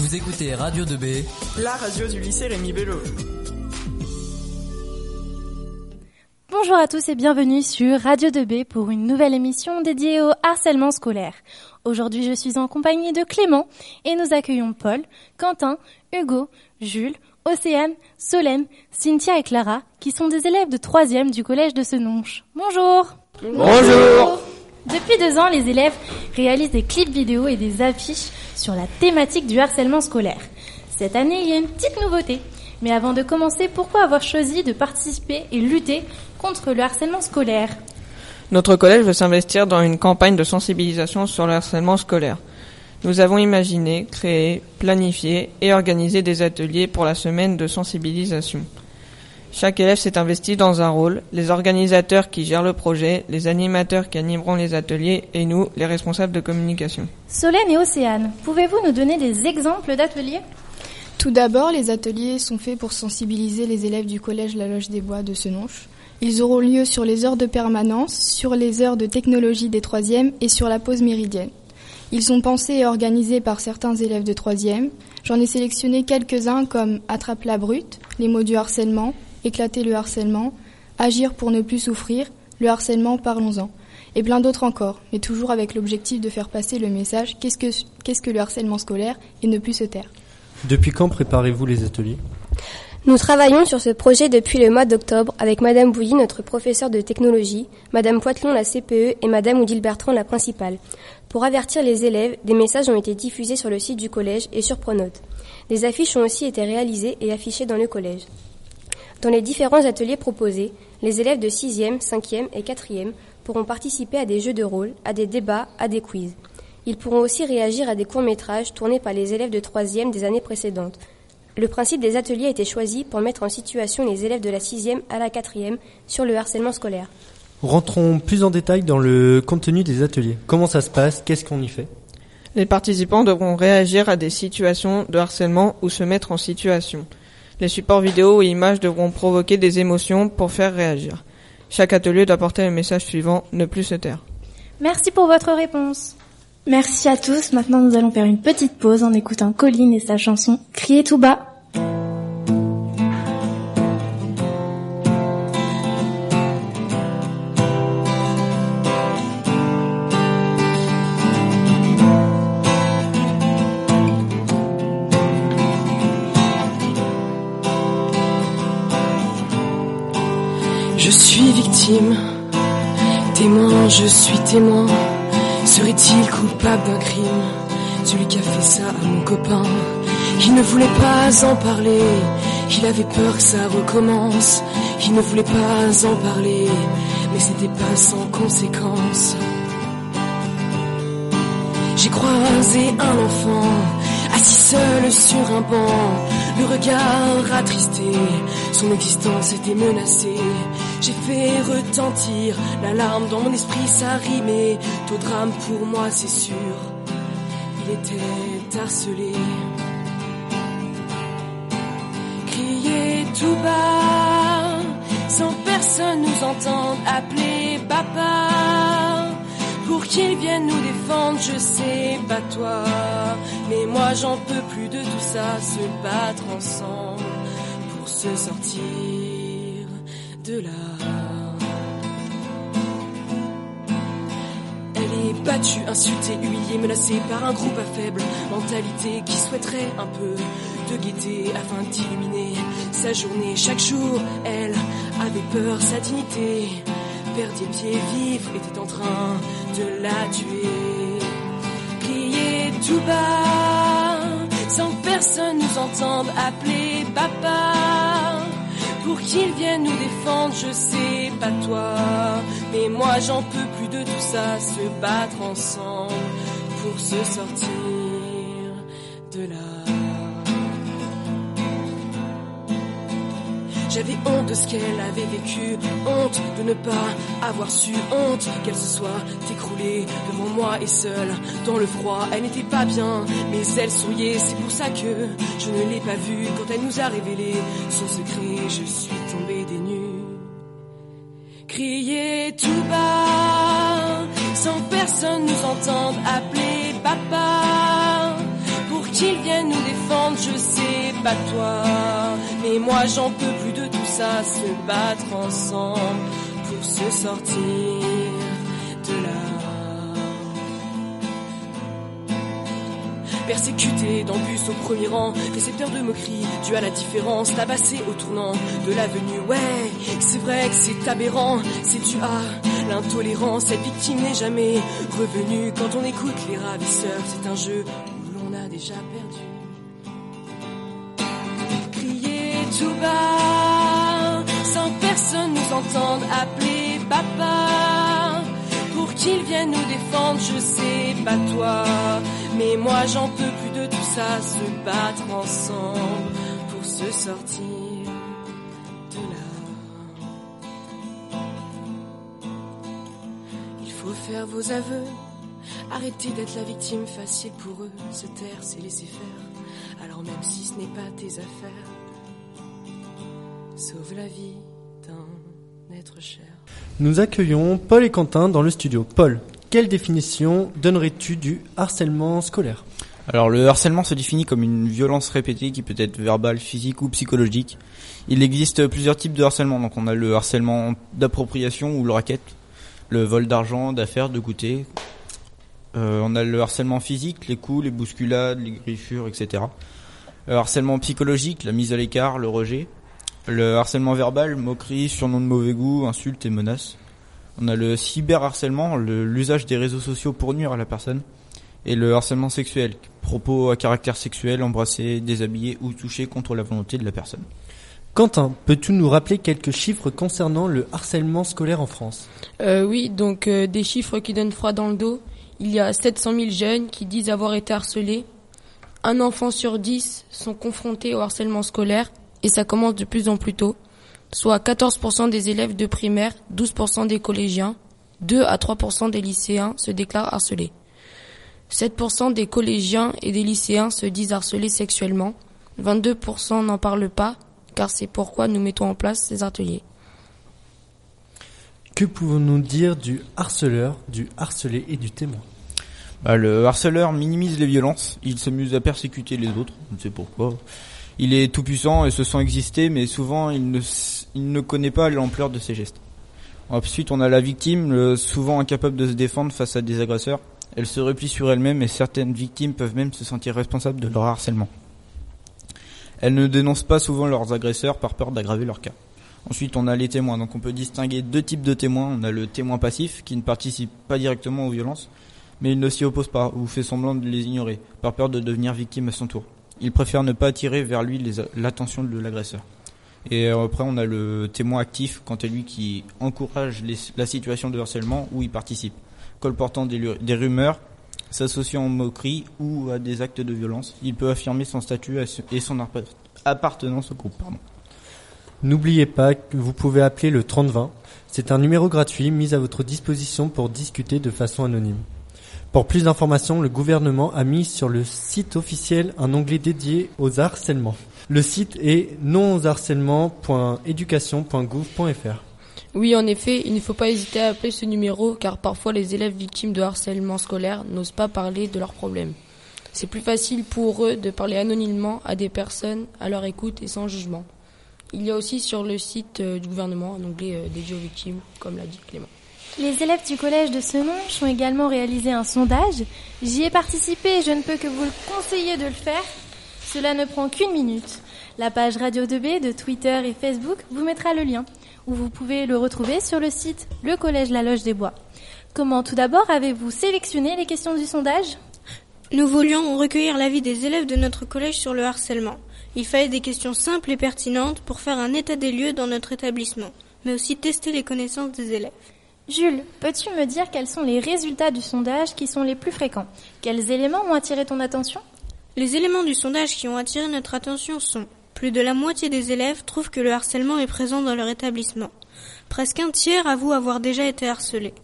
Vous écoutez Radio 2B, la radio du lycée Rémi Bello. Bonjour à tous et bienvenue sur Radio 2B pour une nouvelle émission dédiée au harcèlement scolaire. Aujourd'hui, je suis en compagnie de Clément et nous accueillons Paul, Quentin, Hugo, Jules, Océane, Solène, Cynthia et Clara, qui sont des élèves de 3e du collège de Senonche. Bonjour Bonjour Depuis deux ans, les élèves réalisent des clips vidéo et des affiches sur la thématique du harcèlement scolaire. Cette année, il y a une petite nouveauté. Mais avant de commencer, pourquoi avoir choisi de participer et lutter contre le harcèlement scolaire? Notre collège veut s'investir dans une campagne de sensibilisation sur le harcèlement scolaire. Nous avons imaginé, créé, planifié et organisé des ateliers pour la semaine de sensibilisation. Chaque élève s'est investi dans un rôle, les organisateurs qui gèrent le projet, les animateurs qui animeront les ateliers et nous, les responsables de communication. Solène et Océane, pouvez-vous nous donner des exemples d'ateliers? Tout d'abord, les ateliers sont faits pour sensibiliser les élèves du collège La Loge des Bois de Senonche. Ils auront lieu sur les heures de permanence, sur les heures de technologie des troisièmes et sur la pause méridienne. Ils sont pensés et organisés par certains élèves de troisième. J'en ai sélectionné quelques-uns comme Attrape la brute, les mots du harcèlement, Éclater le harcèlement, Agir pour ne plus souffrir, le harcèlement, parlons-en, et plein d'autres encore, mais toujours avec l'objectif de faire passer le message qu'est-ce que, qu'est-ce que le harcèlement scolaire et ne plus se taire? Depuis quand préparez-vous les ateliers? Nous travaillons sur ce projet depuis le mois d'octobre avec Madame Bouilly, notre professeure de technologie, Madame Poitelon, la CPE, et Madame Oudil Bertrand, la principale. Pour avertir les élèves, des messages ont été diffusés sur le site du collège et sur Pronote. Des affiches ont aussi été réalisées et affichées dans le collège. Dans les différents ateliers proposés, les élèves de 6e, 5e et 4e pourront participer à des jeux de rôle, à des débats, à des quiz. Ils pourront aussi réagir à des courts-métrages tournés par les élèves de 3e des années précédentes. Le principe des ateliers a été choisi pour mettre en situation les élèves de la 6e à la 4e sur le harcèlement scolaire. Rentrons plus en détail dans le contenu des ateliers. Comment ça se passe? Qu'est-ce qu'on y fait? Les participants devront réagir à des situations de harcèlement ou se mettre en situation. Les supports vidéo et images devront provoquer des émotions pour faire réagir. Chaque atelier doit porter le message suivant, ne plus se taire. Merci pour votre réponse. Merci à tous. Maintenant, nous allons faire une petite pause en écoutant Colline et sa chanson Crier tout bas. Je suis témoin. Serait-il coupable d'un crime? Celui qui a fait ça à mon copain. Il ne voulait pas en parler, il avait peur que ça recommence. Il ne voulait pas en parler, mais c'était pas sans conséquence. J'ai croisé un enfant, assis seul sur un banc, le regard attristé, son existence était menacée. J'ai fait retentir l'alarme dans mon esprit, ça rimait. Drame pour moi, c'est sûr. Il était harcelé. Crier tout bas, sans personne nous entendre appeler papa. Pour qu'il vienne nous défendre, je sais, pas toi. Mais moi, j'en peux plus de tout ça, se battre ensemble pour se sortir de là. Elle est battue, insultée, humiliée, menacée par un groupe à faible mentalité qui souhaiterait un peu de gaieté afin d'illuminer sa journée. Chaque jour, elle avait peur, sa dignité perdit pied vif, était en train de la tuer. Crier tout bas, sans que personne nous entende appeler papa pour qu'il vienne nous défendre, je sais pas toi. Mais moi j'en peux plus de tout ça, se battre ensemble pour se sortir J'avais honte de ce qu'elle avait vécu, honte de ne pas avoir su, honte qu'elle se soit écroulée devant moi et seule dans le froid. Elle n'était pas bien, mais elle souriait, c'est pour ça que je ne l'ai pas vue quand elle nous a révélé son secret. Je suis tombée des nues. Crier tout bas, sans personne nous entende appeler papa, qu'ils viennent nous défendre, je sais pas toi. Mais moi j'en peux plus de tout ça, se battre ensemble pour se sortir de là. Persécuté d'embus au premier rang, récepteur de moqueries, dû à la différence, tabassé au tournant de l'avenue. Ouais, c'est vrai que c'est aberrant, c'est dû à l'intolérance. Cette victime n'est jamais revenue. Quand on écoute les ravisseurs, c'est un jeu déjà perdu. Crier tout bas, sans personne nous entende appeler papa. Pour qu'ils viennent nous défendre, je sais pas toi. Mais moi j'en peux plus de tout ça, se battre ensemble pour se sortir de là. Il faut faire vos aveux, arrêter d'être la victime facile pour eux, se taire c'est laisser faire. Alors même si ce n'est pas tes affaires, sauve la vie d'un être cher. Nous accueillons Paul et Quentin dans le studio. Paul, quelle définition donnerais-tu du harcèlement scolaire? Alors le harcèlement se définit comme une violence répétée qui peut être verbale, physique ou psychologique. Il existe plusieurs types de harcèlement. Donc on a le harcèlement d'appropriation ou le racket, le vol d'argent, d'affaires, de goûter. Euh, on a le harcèlement physique, les coups, les bousculades, les griffures, etc. Le harcèlement psychologique, la mise à l'écart, le rejet. Le harcèlement verbal, moquerie, surnom de mauvais goût, insultes et menaces. On a le cyberharcèlement, le- l'usage des réseaux sociaux pour nuire à la personne. Et le harcèlement sexuel, propos à caractère sexuel, embrasser, déshabiller ou toucher contre la volonté de la personne. Quentin, peux-tu nous rappeler quelques chiffres concernant le harcèlement scolaire en France? Euh, oui, donc euh, des chiffres qui donnent froid dans le dos. Il y a 700 000 jeunes qui disent avoir été harcelés. Un enfant sur dix sont confrontés au harcèlement scolaire et ça commence de plus en plus tôt. Soit 14% des élèves de primaire, 12% des collégiens, 2 à 3% des lycéens se déclarent harcelés. 7% des collégiens et des lycéens se disent harcelés sexuellement. 22% n'en parlent pas car c'est pourquoi nous mettons en place ces ateliers. Que pouvons-nous dire du harceleur, du harcelé et du témoin? Bah, le harceleur minimise les violences, il s'amuse à persécuter les autres, on ne sait pourquoi. Il est tout puissant et se sent exister, mais souvent il ne, il ne connaît pas l'ampleur de ses gestes. Ensuite, on a la victime, souvent incapable de se défendre face à des agresseurs. Elle se replie sur elle-même et certaines victimes peuvent même se sentir responsables de leur harcèlement. Elles ne dénoncent pas souvent leurs agresseurs par peur d'aggraver leur cas. Ensuite, on a les témoins. Donc, on peut distinguer deux types de témoins. On a le témoin passif qui ne participe pas directement aux violences, mais il ne s'y oppose pas ou fait semblant de les ignorer par peur de devenir victime à son tour. Il préfère ne pas attirer vers lui l'attention de l'agresseur. Et euh, après, on a le témoin actif, quant à lui, qui encourage la situation de harcèlement où il participe, colportant des, des rumeurs, s'associant en moquerie ou à des actes de violence. Il peut affirmer son statut et son appart- appartenance au groupe. Pardon. N'oubliez pas que vous pouvez appeler le 3020. C'est un numéro gratuit mis à votre disposition pour discuter de façon anonyme. Pour plus d'informations, le gouvernement a mis sur le site officiel un onglet dédié aux harcèlements. Le site est nonharcèlement.education.gouv.fr. Oui, en effet, il ne faut pas hésiter à appeler ce numéro car parfois les élèves victimes de harcèlement scolaire n'osent pas parler de leurs problèmes. C'est plus facile pour eux de parler anonymement à des personnes à leur écoute et sans jugement. Il y a aussi sur le site euh, du gouvernement un onglet euh, dédié aux victimes, comme l'a dit Clément. Les élèves du collège de Senonches ont également réalisé un sondage. J'y ai participé et je ne peux que vous le conseiller de le faire. Cela ne prend qu'une minute. La page Radio 2B de Twitter et Facebook vous mettra le lien, ou vous pouvez le retrouver sur le site Le Collège La Loge des Bois. Comment tout d'abord avez-vous sélectionné les questions du sondage? Nous voulions recueillir l'avis des élèves de notre collège sur le harcèlement. Il fallait des questions simples et pertinentes pour faire un état des lieux dans notre établissement, mais aussi tester les connaissances des élèves. Jules, peux-tu me dire quels sont les résultats du sondage qui sont les plus fréquents? Quels éléments ont attiré ton attention? Les éléments du sondage qui ont attiré notre attention sont plus de la moitié des élèves trouvent que le harcèlement est présent dans leur établissement. Presque un tiers avouent avoir déjà été harcelés.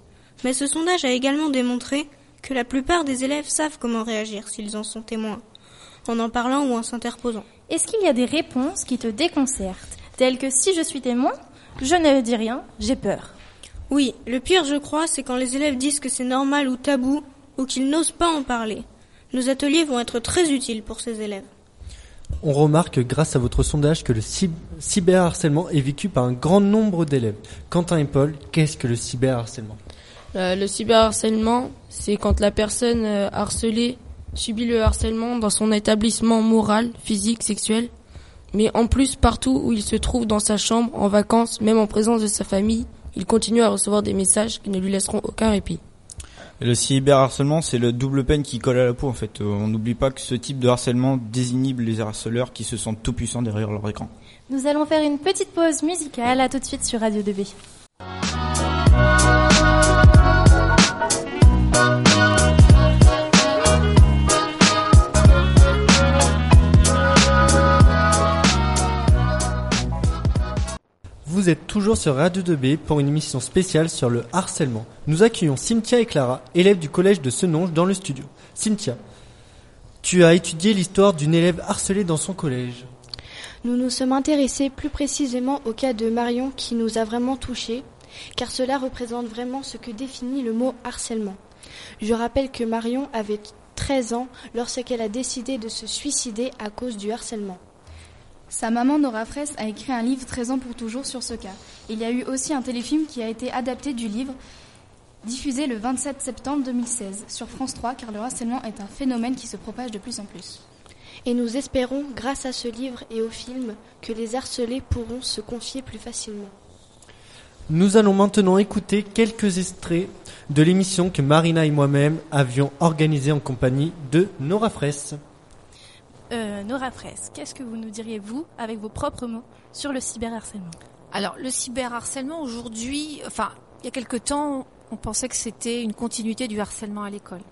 Mais ce sondage a également démontré que la plupart des élèves savent comment réagir s'ils en sont témoins, en en parlant ou en s'interposant. Est-ce qu'il y a des réponses qui te déconcertent, telles que si je suis témoin, je ne dis rien, j'ai peur Oui, le pire je crois, c'est quand les élèves disent que c'est normal ou tabou, ou qu'ils n'osent pas en parler. Nos ateliers vont être très utiles pour ces élèves. On remarque grâce à votre sondage que le cyberharcèlement est vécu par un grand nombre d'élèves. Quentin et Paul, qu'est-ce que le cyberharcèlement? Euh, Le cyberharcèlement, c'est quand la personne euh, harcelée subit le harcèlement dans son établissement moral, physique, sexuel, mais en plus partout où il se trouve dans sa chambre, en vacances, même en présence de sa famille, il continue à recevoir des messages qui ne lui laisseront aucun répit. Le cyberharcèlement, c'est le double peine qui colle à la peau en fait. Euh, on n'oublie pas que ce type de harcèlement désinhibe les harceleurs qui se sentent tout puissants derrière leur écran. Nous allons faire une petite pause musicale. À tout de suite sur Radio 2B. Vous êtes toujours sur Radio 2B pour une émission spéciale sur le harcèlement. Nous accueillons Cynthia et Clara, élèves du collège de Senonge, dans le studio. Cynthia, tu as étudié l'histoire d'une élève harcelée dans son collège. Nous nous sommes intéressés plus précisément au cas de Marion qui nous a vraiment touchés, car cela représente vraiment ce que définit le mot harcèlement. Je rappelle que Marion avait 13 ans lorsqu'elle a décidé de se suicider à cause du harcèlement. Sa maman Nora Fraisse a écrit un livre 13 ans pour toujours sur ce cas. Il y a eu aussi un téléfilm qui a été adapté du livre, diffusé le 27 septembre 2016 sur France 3, car le harcèlement est un phénomène qui se propage de plus en plus. Et nous espérons, grâce à ce livre et au film, que les harcelés pourront se confier plus facilement. Nous allons maintenant écouter quelques extraits de l'émission que Marina et moi-même avions organisée en compagnie de Nora Fraisse. Euh, Nora Fraisse, qu'est-ce que vous nous diriez, vous, avec vos propres mots, sur le cyberharcèlement? Alors, le cyberharcèlement, aujourd'hui, enfin, il y a quelque temps, on pensait que c'était une continuité du harcèlement à l'école.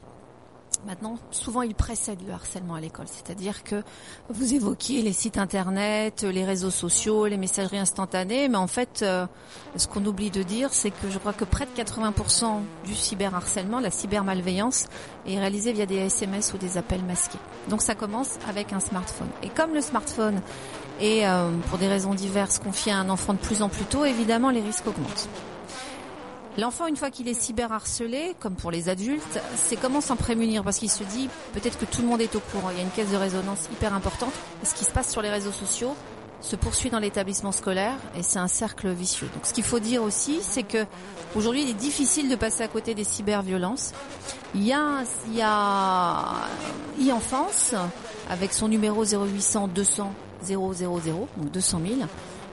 Maintenant, souvent, il précède le harcèlement à l'école. C'est-à-dire que vous évoquiez les sites internet, les réseaux sociaux, les messageries instantanées, mais en fait, euh, ce qu'on oublie de dire, c'est que je crois que près de 80% du cyberharcèlement, la cybermalveillance, est réalisée via des SMS ou des appels masqués. Donc ça commence avec un smartphone. Et comme le smartphone est, euh, pour des raisons diverses, confié à un enfant de plus en plus tôt, évidemment, les risques augmentent. L'enfant, une fois qu'il est cyberharcelé, comme pour les adultes, c'est comment s'en prémunir? Parce qu'il se dit peut-être que tout le monde est au courant. Il y a une caisse de résonance hyper importante. Ce qui se passe sur les réseaux sociaux se poursuit dans l'établissement scolaire et c'est un cercle vicieux. Donc ce qu'il faut dire aussi, c'est que aujourd'hui, il est difficile de passer à côté des cyberviolences. Il y a, il y a e-enfance avec son numéro 0800 200 000, donc 200 000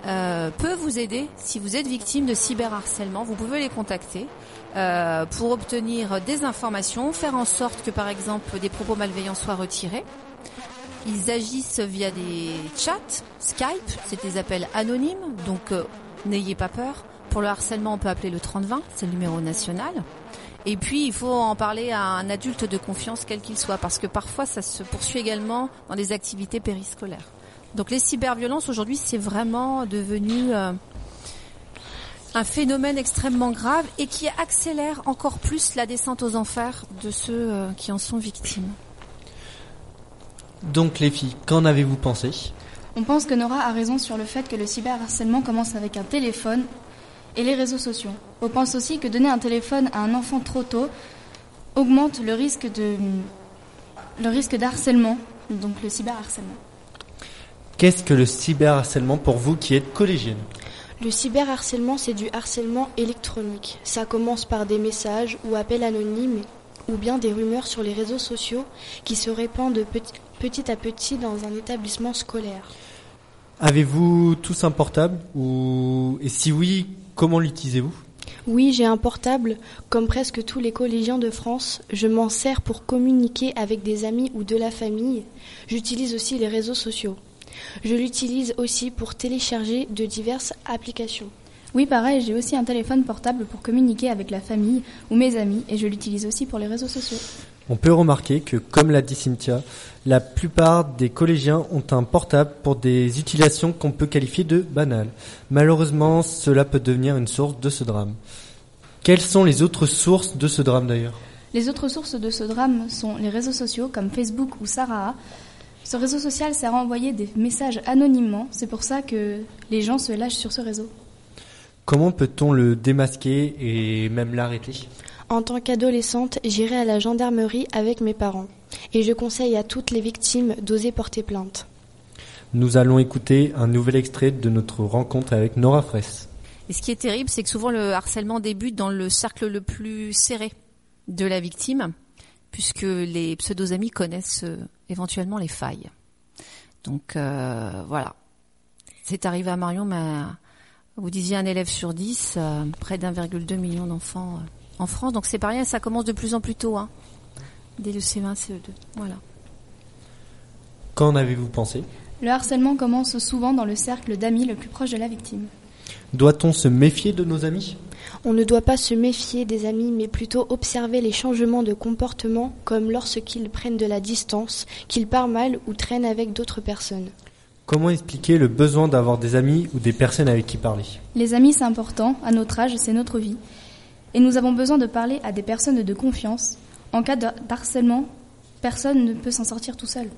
euh, peut vous aider si vous êtes victime de cyberharcèlement. Vous pouvez les contacter euh, pour obtenir des informations, faire en sorte que par exemple des propos malveillants soient retirés. Ils agissent via des chats, Skype, c'est des appels anonymes, donc euh, n'ayez pas peur. Pour le harcèlement, on peut appeler le 3020, c'est le numéro national. Et puis, il faut en parler à un adulte de confiance, quel qu'il soit, parce que parfois, ça se poursuit également dans des activités périscolaires. Donc les cyberviolences aujourd'hui, c'est vraiment devenu euh, un phénomène extrêmement grave et qui accélère encore plus la descente aux enfers de ceux euh, qui en sont victimes. Donc les filles, qu'en avez-vous pensé? On pense que Nora a raison sur le fait que le cyberharcèlement commence avec un téléphone et les réseaux sociaux. On pense aussi que donner un téléphone à un enfant trop tôt augmente le risque de le risque d'harcèlement, donc le cyberharcèlement. Qu'est-ce que le cyberharcèlement pour vous qui êtes collégienne? Le cyberharcèlement, c'est du harcèlement électronique. Ça commence par des messages ou appels anonymes ou bien des rumeurs sur les réseaux sociaux qui se répandent petit, à petit dans un établissement scolaire. Avez-vous tous un portable ou et si oui, comment l'utilisez-vous? Oui, j'ai un portable. Comme presque tous les collégiens de France, je m'en sers pour communiquer avec des amis ou de la famille. J'utilise aussi les réseaux sociaux. Je l'utilise aussi pour télécharger de diverses applications. Oui, pareil, j'ai aussi un téléphone portable pour communiquer avec la famille ou mes amis et je l'utilise aussi pour les réseaux sociaux. On peut remarquer que, comme l'a dit Cynthia, la plupart des collégiens ont un portable pour des utilisations qu'on peut qualifier de banales. Malheureusement, cela peut devenir une source de ce drame. Quelles sont les autres sources de ce drame d'ailleurs? Les autres sources de ce drame sont les réseaux sociaux comme Facebook ou Sarah, ce réseau social sert à envoyer des messages anonymement. C'est pour ça que les gens se lâchent sur ce réseau. Comment peut-on le démasquer et même l'arrêter? En tant qu'adolescente, j'irai à la gendarmerie avec mes parents. Et je conseille à toutes les victimes d'oser porter plainte. Nous allons écouter un nouvel extrait de notre rencontre avec Nora Fraisse. Et ce qui est terrible, c'est que souvent le harcèlement débute dans le cercle le plus serré de la victime, puisque les pseudo-amis connaissent euh, éventuellement les failles. Donc euh, voilà. C'est arrivé à Marion, mais vous disiez un élève sur dix, euh, près d'1,2 million d'enfants en France. Donc c'est pas rien, ça commence de plus en plus tôt. Hein, dès le CE1, CE2. Voilà. Qu'en avez-vous pensé? Le harcèlement commence souvent dans le cercle d'amis le plus proche de la victime. Doit-on se méfier de nos amis? On ne doit pas se méfier des amis, mais plutôt observer les changements de comportement, comme lorsqu'ils prennent de la distance, qu'ils parlent mal ou traînent avec d'autres personnes. Comment expliquer le besoin d'avoir des amis ou des personnes avec qui parler? Les amis, c'est important. À notre âge, c'est notre vie. Et nous avons besoin de parler à des personnes de confiance. En cas de harcèlement, personne ne peut s'en sortir tout seul.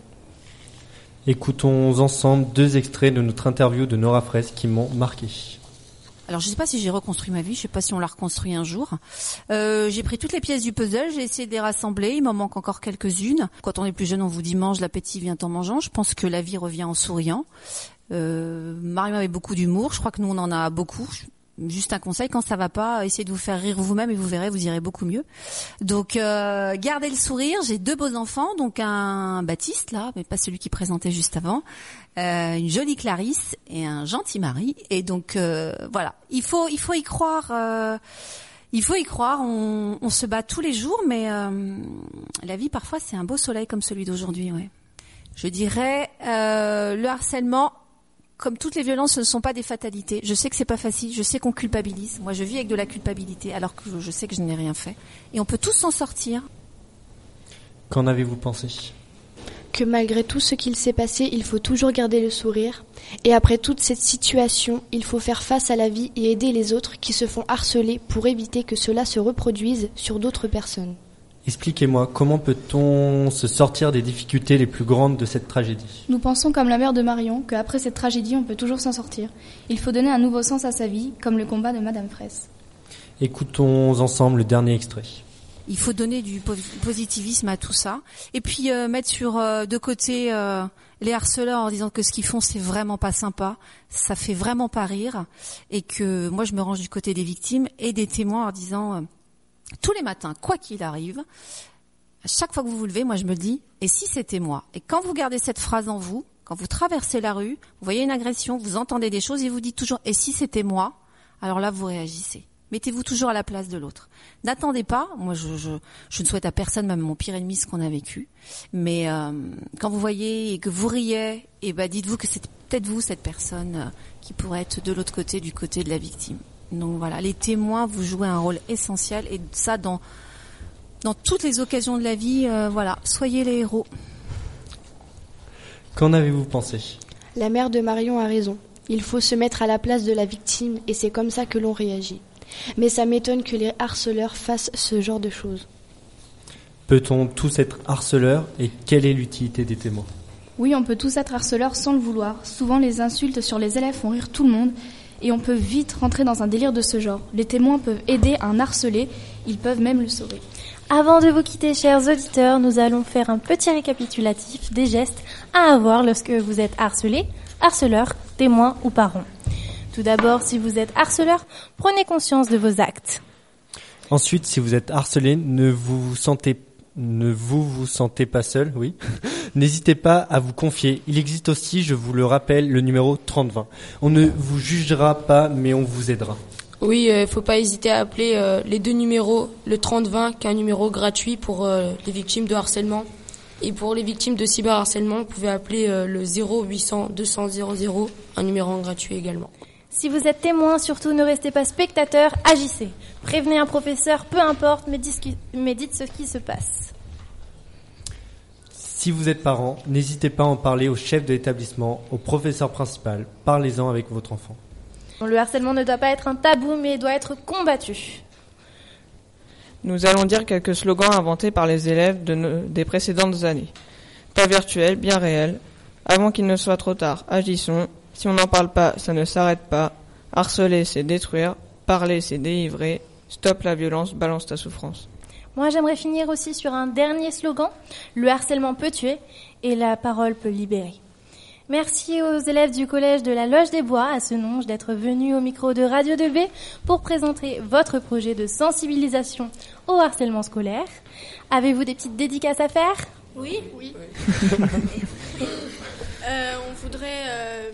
Écoutons ensemble deux extraits de notre interview de Nora Fraisse qui m'ont marqué. Alors je sais pas si j'ai reconstruit ma vie, je sais pas si on l'a reconstruit un jour. Euh, j'ai pris toutes les pièces du puzzle, j'ai essayé de les rassembler, il m'en manque encore quelques-unes. Quand on est plus jeune, on vous dit mange, l'appétit vient en mangeant. Je pense que la vie revient en souriant. Euh, Marion avait beaucoup d'humour, je crois que nous on en a beaucoup. Juste un conseil, quand ça va pas, essayez de vous faire rire vous-même et vous verrez, vous irez beaucoup mieux. Donc euh, gardez le sourire. J'ai deux beaux enfants, donc un Baptiste là, mais pas celui qui présentait juste avant, euh, une jolie Clarisse et un gentil mari. Et donc euh, voilà, il faut il faut y croire. euh, il faut y croire. On, on se bat tous les jours, mais euh, la vie parfois c'est un beau soleil comme celui d'aujourd'hui. Ouais. Je dirais euh, le harcèlement comme toutes les violences, ce ne sont pas des fatalités. Je sais que c'est pas facile, je sais qu'on culpabilise. Moi, je vis avec de la culpabilité, alors que je sais que je n'ai rien fait. Et on peut tous s'en sortir. Qu'en avez-vous pensé? Que malgré tout ce qu'il s'est passé, il faut toujours garder le sourire. Et après toute cette situation, il faut faire face à la vie et aider les autres qui se font harceler pour éviter que cela se reproduise sur d'autres personnes. Expliquez-moi, comment peut-on se sortir des difficultés les plus grandes de cette tragédie? Nous pensons comme la mère de Marion qu'après cette tragédie, on peut toujours s'en sortir. Il faut donner un nouveau sens à sa vie, comme le combat de Madame Fraisse. Écoutons ensemble le dernier extrait. Il faut donner du po- positivisme à tout ça. Et puis euh, mettre sur euh, de côté euh, les harceleurs en disant que ce qu'ils font, c'est vraiment pas sympa, ça fait vraiment pas rire. Et que moi, je me range du côté des victimes et des témoins en disant... tous les matins, quoi qu'il arrive, à chaque fois que vous vous levez, moi je me dis, et si c'était moi? Et quand vous gardez cette phrase en vous, quand vous traversez la rue, vous voyez une agression, vous entendez des choses et vous dites toujours, et si c'était moi? Alors là, vous réagissez. Mettez-vous toujours à la place de l'autre. N'attendez pas, moi je, je, ne souhaite à personne, même mon pire ennemi, ce qu'on a vécu. Mais euh, quand vous voyez et que vous riez, et ben dites-vous que c'est peut-être vous, cette personne, euh, qui pourrait être de l'autre côté, du côté de la victime. Donc voilà, les témoins, vous jouez un rôle essentiel et ça dans dans toutes les occasions de la vie. euh, voilà, soyez les héros. Qu'en avez-vous pensé? La mère de Marion a raison. Il faut se mettre à la place de la victime et c'est comme ça que l'on réagit. Mais ça m'étonne que les harceleurs fassent ce genre de choses. Peut-on tous être harceleurs et quelle est l'utilité des témoins? Oui, on peut tous être harceleurs sans le vouloir. Souvent, les insultes sur les élèves font rire tout le monde et on peut vite rentrer dans un délire de ce genre. Les témoins peuvent aider un harcelé, ils peuvent même le sauver. Avant de vous quitter, chers auditeurs, nous allons faire un petit récapitulatif des gestes à avoir lorsque vous êtes harcelé, harceleur, témoin ou parent. Tout d'abord, si vous êtes harceleur, prenez conscience de vos actes. Ensuite, si vous êtes harcelé, ne vous sentez ne vous vous sentez pas seul, oui. N'hésitez pas à vous confier. Il existe aussi, je vous le rappelle, le numéro 3020. On ne vous jugera pas, mais on vous aidera. Oui, il faut pas hésiter à appeler euh, les deux numéros, le 3020 qui est un numéro gratuit pour euh, les victimes de harcèlement. Et pour les victimes de cyberharcèlement, vous pouvez appeler euh, le 0800 200 00, un numéro gratuit également. Si vous êtes témoin, surtout ne restez pas spectateur, agissez. Prévenez un professeur, peu importe, mais, dites ce qui se passe. Si vous êtes parent, n'hésitez pas à en parler au chef de l'établissement, au professeur principal. Parlez-en avec votre enfant. Le harcèlement ne doit pas être un tabou, mais doit être combattu. Nous allons dire quelques slogans inventés par les élèves de nos- des précédentes années. Pas virtuel, bien réel. Avant qu'il ne soit trop tard, agissons. Si on n'en parle pas, ça ne s'arrête pas. Harceler, c'est détruire. Parler, c'est délivrer. Stop la violence, balance ta souffrance. Moi, j'aimerais finir aussi sur un dernier slogan. Le harcèlement peut tuer et la parole peut libérer. Merci aux élèves du collège de la Loge des Bois à ce nom d'être venus au micro de Radio 2B pour présenter votre projet de sensibilisation au harcèlement scolaire. Avez-vous des petites dédicaces à faire? Oui. Oui. euh, on voudrait, euh,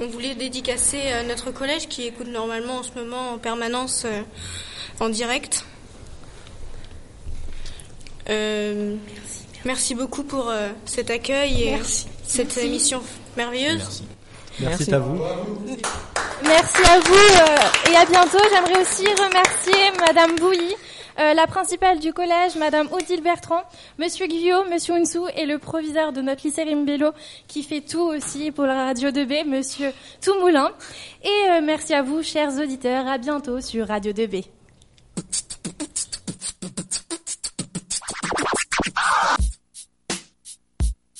on voulait dédicacer euh, notre collège qui écoute normalement en ce moment en permanence euh, en direct. Euh, merci, merci, beaucoup pour euh, cet accueil et merci. cette merci. émission merveilleuse. Merci. Merci, à vous. Merci à vous euh, et à bientôt. J'aimerais aussi remercier Madame Bouilly, euh, la principale du collège, Madame Odile Bertrand, Monsieur Guillaume, Monsieur Unsou et le proviseur de notre lycée Rimbello qui fait tout aussi pour la radio 2B, Monsieur Toumoulin. Et euh, merci à vous, chers auditeurs. À bientôt sur Radio 2B.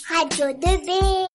Radio 2B.